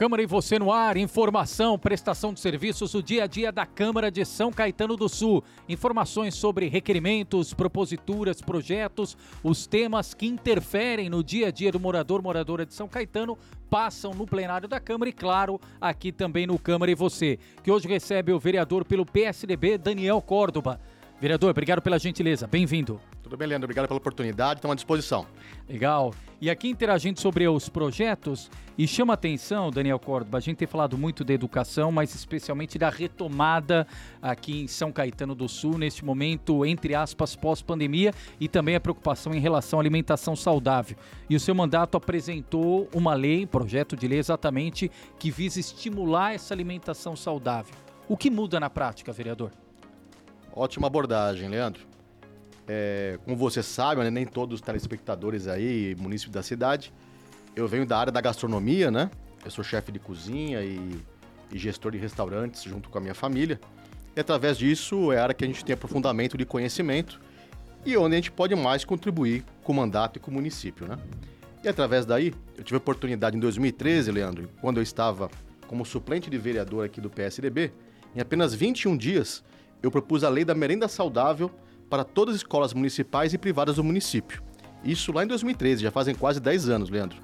Câmara e você no ar, informação, prestação de serviços, o dia a dia da Câmara de São Caetano do Sul. Informações sobre requerimentos, proposituras, projetos, os temas que interferem no dia a dia do morador, moradora de São Caetano, passam no plenário da Câmara e, claro, aqui também no Câmara e você, que hoje recebe o vereador pelo PSDB, Daniel Córdoba. Vereador, obrigado pela gentileza, bem-vindo. Tudo bem, Leandro? Obrigado pela oportunidade, estamos à disposição. Legal. E aqui interagindo sobre os projetos, e chama atenção, Daniel Córdoba, a gente tem falado muito da educação, mas especialmente da retomada aqui em São Caetano do Sul, neste momento, entre aspas, pós-pandemia, e também a preocupação em relação à alimentação saudável. E o seu mandato apresentou uma lei, projeto de lei exatamente, que visa estimular essa alimentação saudável. O que muda na prática, vereador? Ótima abordagem, Leandro. É, como você sabe, né, nem todos os telespectadores aí, município da cidade, eu venho da área da gastronomia, né? Eu sou chefe de cozinha e, e, gestor de restaurantes junto com a minha família. E através disso é a área que a gente tem aprofundamento de conhecimento e onde a gente pode mais contribuir com o mandato e com o município, né? E através daí, eu tive a oportunidade em 2013, Leandro, quando eu estava como suplente de vereador aqui do PSDB, em apenas 21 dias, eu propus a lei da merenda saudável para todas as escolas municipais e privadas do município. Isso lá em 2013, já fazem quase 10 anos, Leandro.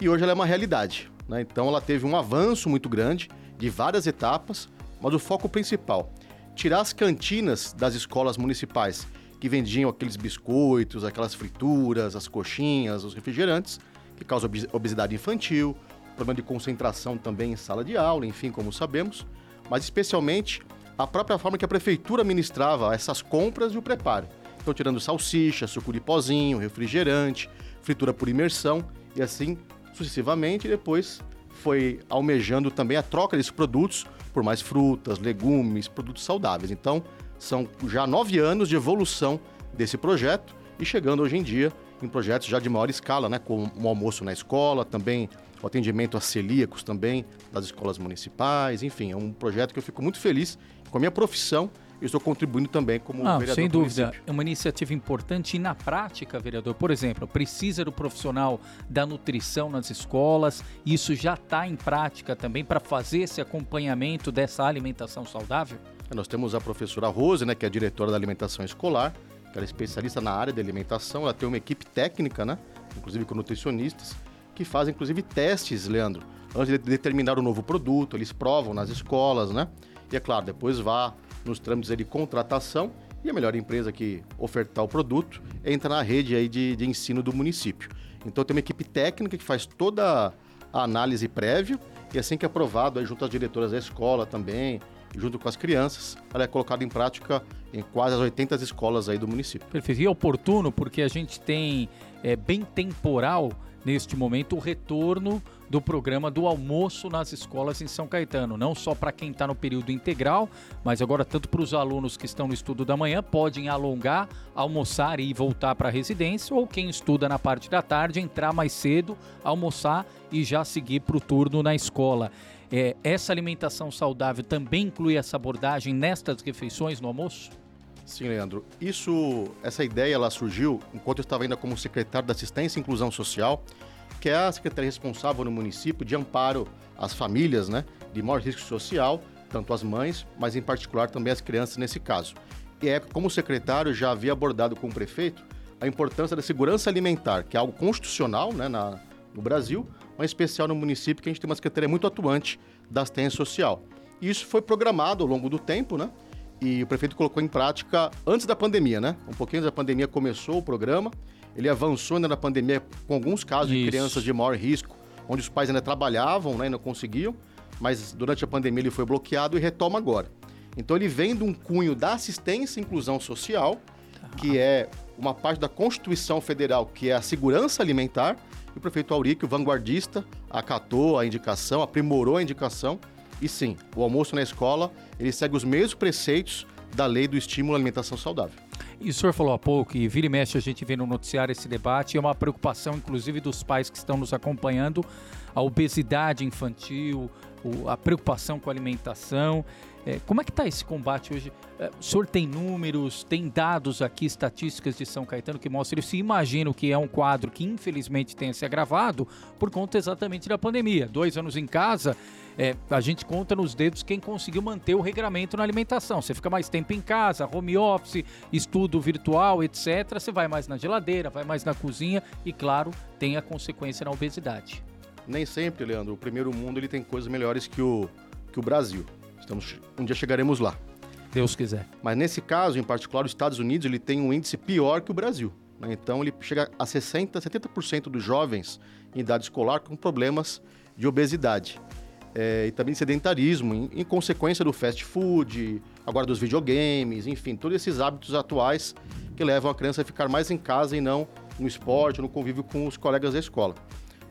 E hoje ela é uma realidade. Né? Então ela teve um avanço muito grande de várias etapas, mas o foco principal, tirar as cantinas das escolas municipais que vendiam aqueles biscoitos, aquelas frituras, as coxinhas, os refrigerantes, que causam obesidade infantil, problema de concentração também em sala de aula, enfim, como sabemos, mas especialmente a própria forma que a prefeitura administrava essas compras e o preparo. Então, tirando salsicha, suco de pozinho, refrigerante, fritura por imersão e assim sucessivamente. Depois foi almejando também a troca desses produtos por mais frutas, legumes, produtos saudáveis. Então, são já nove anos de evolução desse projeto e chegando hoje em dia em projetos já de maior escala, né, como o almoço na escola, também o atendimento a celíacos também das escolas municipais, enfim, é um projeto que eu fico muito feliz com a minha profissão eu estou contribuindo também como Não, vereador. Sem dúvida, é uma iniciativa importante e na prática, vereador, por exemplo, precisa do profissional da nutrição nas escolas, isso já está em prática também para fazer esse acompanhamento dessa alimentação saudável? Nós temos a professora Rose, né, que é a diretora da alimentação escolar, que ela é especialista na área de alimentação, ela tem uma equipe técnica, né, inclusive com nutricionistas, que fazem inclusive testes, Leandro, antes de determinar o novo produto, eles provam nas escolas, né? E é claro, depois vá nos trâmites de contratação e a melhor empresa que ofertar o produto entra na rede aí de, de ensino do município. Então tem uma equipe técnica que faz toda a análise prévia e assim que é aprovado, aí, junto às diretoras da escola também, junto com as crianças, ela é colocada em prática em quase as 80 escolas aí do município. Perfeito. E é oportuno porque a gente tem é, bem temporal neste momento o retorno do programa do almoço nas escolas em São Caetano, não só para quem está no período integral, mas agora tanto para os alunos que estão no estudo da manhã podem alongar, almoçar e voltar para a residência, ou quem estuda na parte da tarde entrar mais cedo, almoçar e já seguir para o turno na escola. É, essa alimentação saudável também inclui essa abordagem nestas refeições no almoço? Sim, Leandro. Isso, essa ideia ela surgiu enquanto eu estava ainda como secretário da Assistência e Inclusão Social, que é a secretaria responsável no município de amparo às famílias, né, de maior risco social, tanto as mães, mas em particular também as crianças nesse caso. E é como secretário já havia abordado com o prefeito a importância da segurança alimentar, que é algo constitucional, né, na, no Brasil, mas especial no município que a gente tem uma secretaria muito atuante da assistência social. E isso foi programado ao longo do tempo, né? e o prefeito colocou em prática antes da pandemia, né? Um pouquinho antes da pandemia começou o programa. Ele avançou ainda na pandemia com alguns casos Isso. de crianças de maior risco, onde os pais ainda trabalhavam né, e não conseguiam, mas durante a pandemia ele foi bloqueado e retoma agora. Então ele vem de um cunho da assistência e inclusão social, que é uma parte da Constituição Federal, que é a segurança alimentar, e o prefeito Auríquio, vanguardista, acatou a indicação, aprimorou a indicação e sim, o almoço na escola, ele segue os mesmos preceitos da lei do estímulo à alimentação saudável. E o senhor falou há pouco, e vira e mexe a gente vê no noticiário esse debate, é uma preocupação inclusive dos pais que estão nos acompanhando, a obesidade infantil, a preocupação com a alimentação. É, como é que está esse combate hoje? É, o senhor tem números, tem dados aqui, estatísticas de São Caetano que mostram isso. Imagino que é um quadro que infelizmente tenha se agravado por conta exatamente da pandemia. Dois anos em casa, é, a gente conta nos dedos quem conseguiu manter o regramento na alimentação. Você fica mais tempo em casa, home office, estudo virtual, etc. Você vai mais na geladeira, vai mais na cozinha e, claro, tem a consequência na obesidade. Nem sempre, Leandro. O primeiro mundo ele tem coisas melhores que o, que o Brasil. Estamos, um dia chegaremos lá. Deus quiser. Mas nesse caso, em particular, os Estados Unidos ele tem um índice pior que o Brasil. Né? Então ele chega a 60%, 70% dos jovens em idade escolar com problemas de obesidade. É, e também sedentarismo, em, em, consequência do fast food, agora dos videogames, enfim, todos esses hábitos atuais que levam a criança a ficar mais em casa e não no esporte, no convívio com os colegas da escola.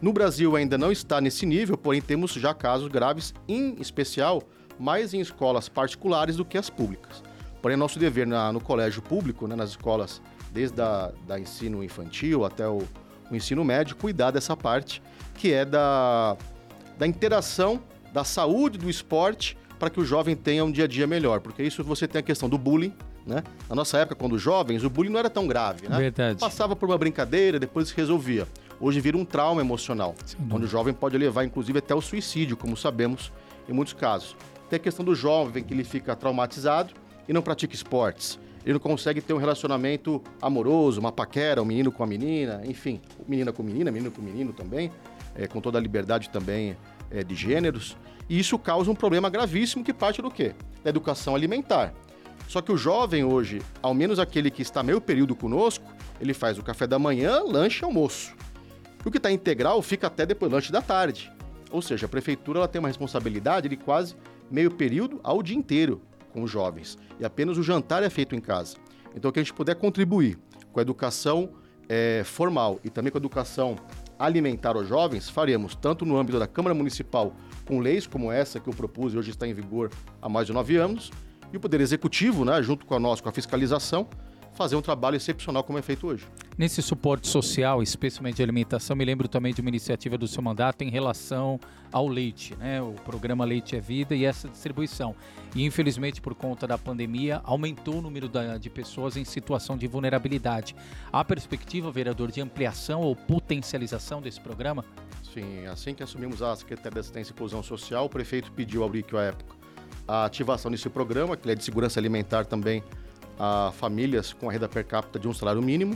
No Brasil ainda não está nesse nível, porém temos já casos graves, em especial mais em escolas particulares do que as públicas. Porém, nosso dever na, no colégio público, né, nas escolas, desde a, da ensino infantil até o, o ensino médio, cuidar dessa parte que é da, da interação da saúde do esporte para que o jovem tenha um dia a dia melhor. Porque isso você tem a questão do bullying, né? Na nossa época, quando jovens, o bullying não era tão grave, né? Verdade. Passava por uma brincadeira, depois se resolvia. Hoje vira um trauma emocional, onde o jovem pode levar, inclusive, até o suicídio, como sabemos em muitos casos. Tem a questão do jovem que ele fica traumatizado e não pratica esportes. Ele não consegue ter um relacionamento amoroso, uma paquera, um menino com a menina, enfim, menina com menina, menino com menino também, é, com toda a liberdade também é, de gêneros. E isso causa um problema gravíssimo que parte do quê? Da educação alimentar. Só que o jovem hoje, ao menos aquele que está meio período conosco, ele faz o café da manhã, lanche e almoço. E o que está integral fica até depois do lanche da tarde. Ou seja, a prefeitura ela tem uma responsabilidade de quase meio período ao dia inteiro com os jovens. E apenas o jantar é feito em casa. Então, que a gente puder contribuir com a educação é, formal e também com a educação alimentar aos jovens, faremos tanto no âmbito da Câmara Municipal, com leis como essa que eu propus e hoje está em vigor há mais de nove anos, e o Poder Executivo, né, junto conosco, com a fiscalização, fazer um trabalho excepcional como é feito hoje. Nesse suporte social, especialmente de alimentação, me lembro também de uma iniciativa do seu mandato em relação ao leite, né? O programa Leite é Vida e essa distribuição. E infelizmente, por conta da pandemia, aumentou o número de pessoas em situação de vulnerabilidade. Há perspectiva, vereador, de ampliação ou potencialização desse programa? Sim, assim que assumimos a Secretaria de Assistência e Inclusão Social, o prefeito pediu ao BRIC à época a ativação desse programa, que é de segurança alimentar também a famílias com a renda per capita de um salário mínimo.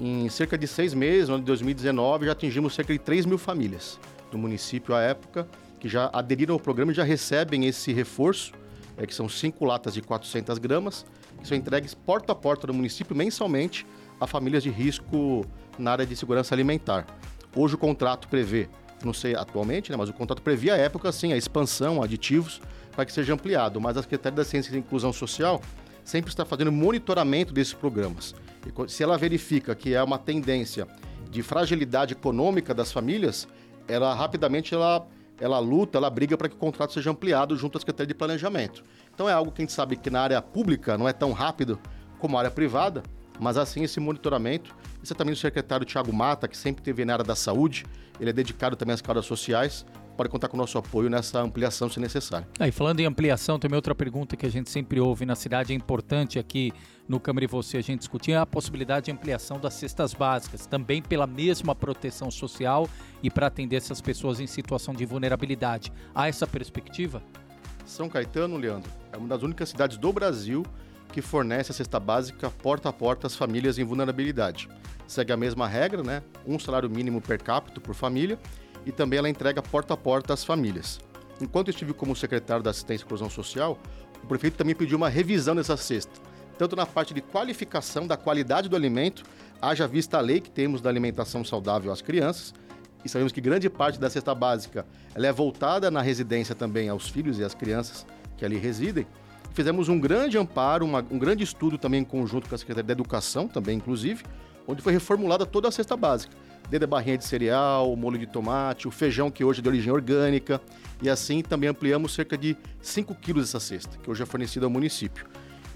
Em cerca de seis meses, no ano de 2019, já atingimos cerca de 3 mil famílias do município à época que já aderiram ao programa e já recebem esse reforço, é, que são cinco latas de 400 gramas, que são entregues porta a porta no município mensalmente a famílias de risco na área de segurança alimentar. Hoje o contrato prevê, não sei atualmente, né, mas o contrato previa à época, sim, a expansão, aditivos, para que seja ampliado. Mas a Secretaria da Ciência e Inclusão Social sempre está fazendo monitoramento desses programas. E se ela verifica que é uma tendência de fragilidade econômica das famílias, ela rapidamente ela, ela luta, ela briga para que o contrato seja ampliado junto à Secretaria de Planejamento. Então é algo que a gente sabe que na área pública não é tão rápido como a área privada, mas assim esse monitoramento, isso é também o secretário Tiago Mata, que sempre teve na área da saúde, ele é dedicado também às causas sociais, pode contar com o nosso apoio nessa ampliação se necessário. Ah, e falando em ampliação, também outra pergunta que a gente sempre ouve na cidade, é importante aqui no Câmara e Você a gente discutir, é a possibilidade de ampliação das cestas básicas, também pela mesma proteção social e para atender essas pessoas em situação de vulnerabilidade. Há essa perspectiva? São Caetano, Leandro, é uma das únicas cidades do Brasil que fornece a cesta básica porta a porta às famílias em vulnerabilidade. Segue a mesma regra, né? Um salário mínimo per capita por família e também ela entrega porta a porta às famílias. Enquanto estive como secretário da Assistência e Inclusão Social, o prefeito também pediu uma revisão dessa cesta, tanto na parte de qualificação da qualidade do alimento, haja vista a lei que temos da alimentação saudável às crianças, e sabemos que grande parte da cesta básica ela é voltada na residência também aos filhos e às crianças que ali residem. Fizemos um grande amparo, uma, um grande estudo também em conjunto com a Secretaria da Educação, também inclusive, onde foi reformulada toda a cesta básica desde a barrinha de cereal, o molho de tomate, o feijão que hoje é de origem orgânica, e assim também ampliamos cerca de 5 quilos dessa cesta, que hoje é fornecida ao município.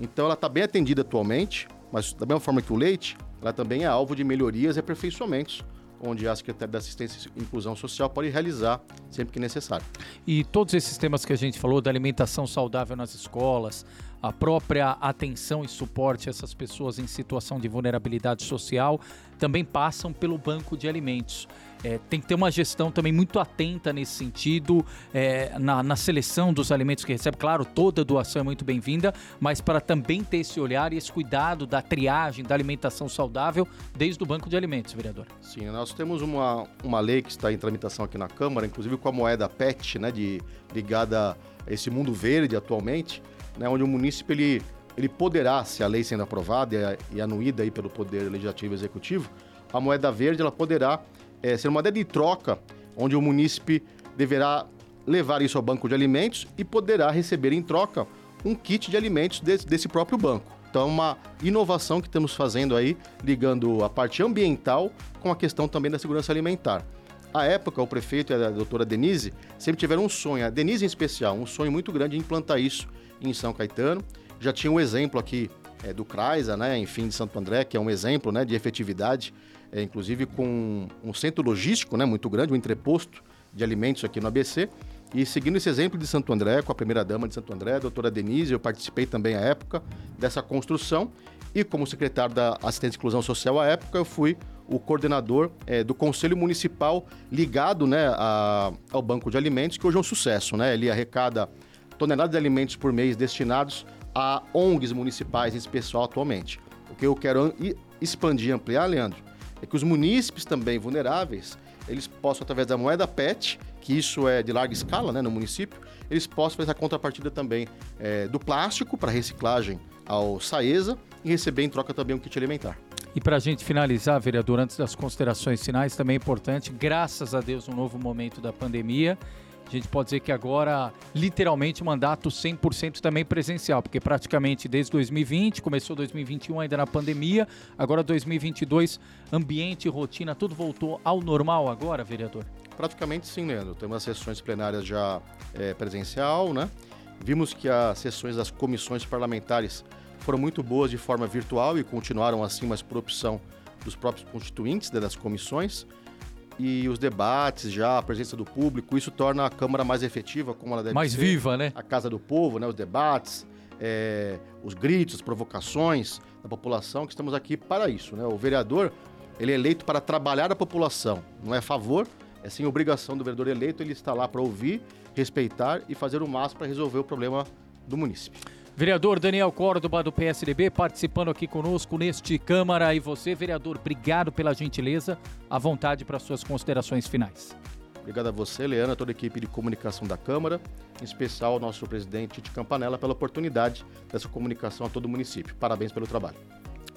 Então ela está bem atendida atualmente, mas da mesma forma que o leite, ela também é alvo de melhorias e aperfeiçoamentos, onde a Secretaria da Assistência e Inclusão Social pode realizar sempre que necessário. E todos esses temas que a gente falou, da alimentação saudável nas escolas, a própria atenção e suporte a essas pessoas em situação de vulnerabilidade social, também passam pelo banco de alimentos. É, tem que ter uma gestão também muito atenta nesse sentido, é, na, na, seleção dos alimentos que recebe. Claro, toda doação é muito bem-vinda, mas para também ter esse olhar e esse cuidado da triagem, da alimentação saudável, desde o banco de alimentos, vereador. Sim, nós temos uma, uma lei que está em tramitação aqui na Câmara, inclusive com a moeda PET, né, de, ligada a esse mundo verde atualmente, né, onde o município ele, ele poderá, se a lei sendo aprovada e, e anuída aí pelo Poder Legislativo e Executivo, a moeda verde ela poderá é, ser uma de troca, onde o munícipe deverá levar isso ao banco de alimentos e poderá receber em troca um kit de alimentos desse, desse próprio banco. Então, uma inovação que estamos fazendo aí, ligando a parte ambiental com a questão também da segurança alimentar. À época, o prefeito e a doutora Denise sempre tiveram um sonho, a Denise em especial, um sonho muito grande de implantar isso em São Caetano. Já tinha um exemplo aqui é, do CRAISA, né, enfim, de Santo André, que é um exemplo né, de efetividade, é, inclusive com um centro logístico né, muito grande, um entreposto de alimentos aqui no ABC. E seguindo esse exemplo de Santo André, com a primeira-dama de Santo André, a doutora Denise, eu participei também à época dessa construção. E como secretário da Assistência e Inclusão Social à época, eu fui o coordenador é, do Conselho Municipal ligado né, a, ao Banco de Alimentos, que hoje é um sucesso. Né? Ele arrecada toneladas de alimentos por mês destinados a ONGs municipais, em especial atualmente. O que eu quero expandir, ampliar, Leandro, é que os munícipes também vulneráveis, eles possam, através da moeda PET, que isso é de larga escala né, no município, eles possam fazer a contrapartida também é, do plástico para reciclagem ao Saesa e receber em troca também um kit alimentar. E para a gente finalizar, vereador, antes das considerações finais, também é importante, graças a Deus, um novo momento da pandemia, a gente pode dizer que agora, literalmente, mandato 100% também presencial, porque praticamente desde 2020, começou 2021 ainda na pandemia, agora 2022, ambiente, rotina, tudo voltou ao normal agora, vereador? Praticamente sim, Leandro. Temos as sessões plenárias já é, presencial, né? Vimos que as sessões das comissões parlamentares foram muito boas de forma virtual e continuaram assim, mas por opção dos próprios constituintes né, das comissões e os debates já, a presença do público, isso torna a Câmara mais efetiva, como ela deve mais ser. Mais viva, né? A Casa do Povo, né? Os debates, é, os gritos, as provocações da população, que estamos aqui para isso, né? O vereador, ele é eleito para trabalhar a população, não é a favor, é sim obrigação do vereador eleito, ele está lá para ouvir, respeitar e fazer o máximo para resolver o problema do município. Vereador Daniel Córdoba, do PSDB, participando aqui conosco neste Câmara. E você, vereador, obrigado pela gentileza. À vontade para suas considerações finais. Obrigado a você, Leana, toda a equipe de comunicação da Câmara, em especial ao nosso presidente Tite Campanella, pela oportunidade dessa comunicação a todo o município. Parabéns pelo trabalho.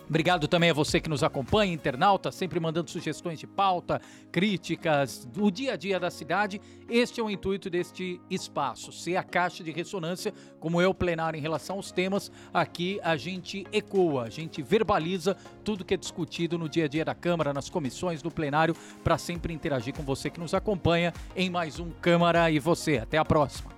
Obrigado também a você que nos acompanha, internauta, sempre mandando sugestões de pauta, críticas do dia a dia da cidade. Este é o intuito deste espaço, ser a caixa de ressonância, como é o plenário em relação aos temas. Aqui a gente ecoa, a gente verbaliza tudo que é discutido no dia a dia da Câmara, nas comissões, do plenário, para sempre interagir com você que nos acompanha em mais um Câmara e você. Até a próxima.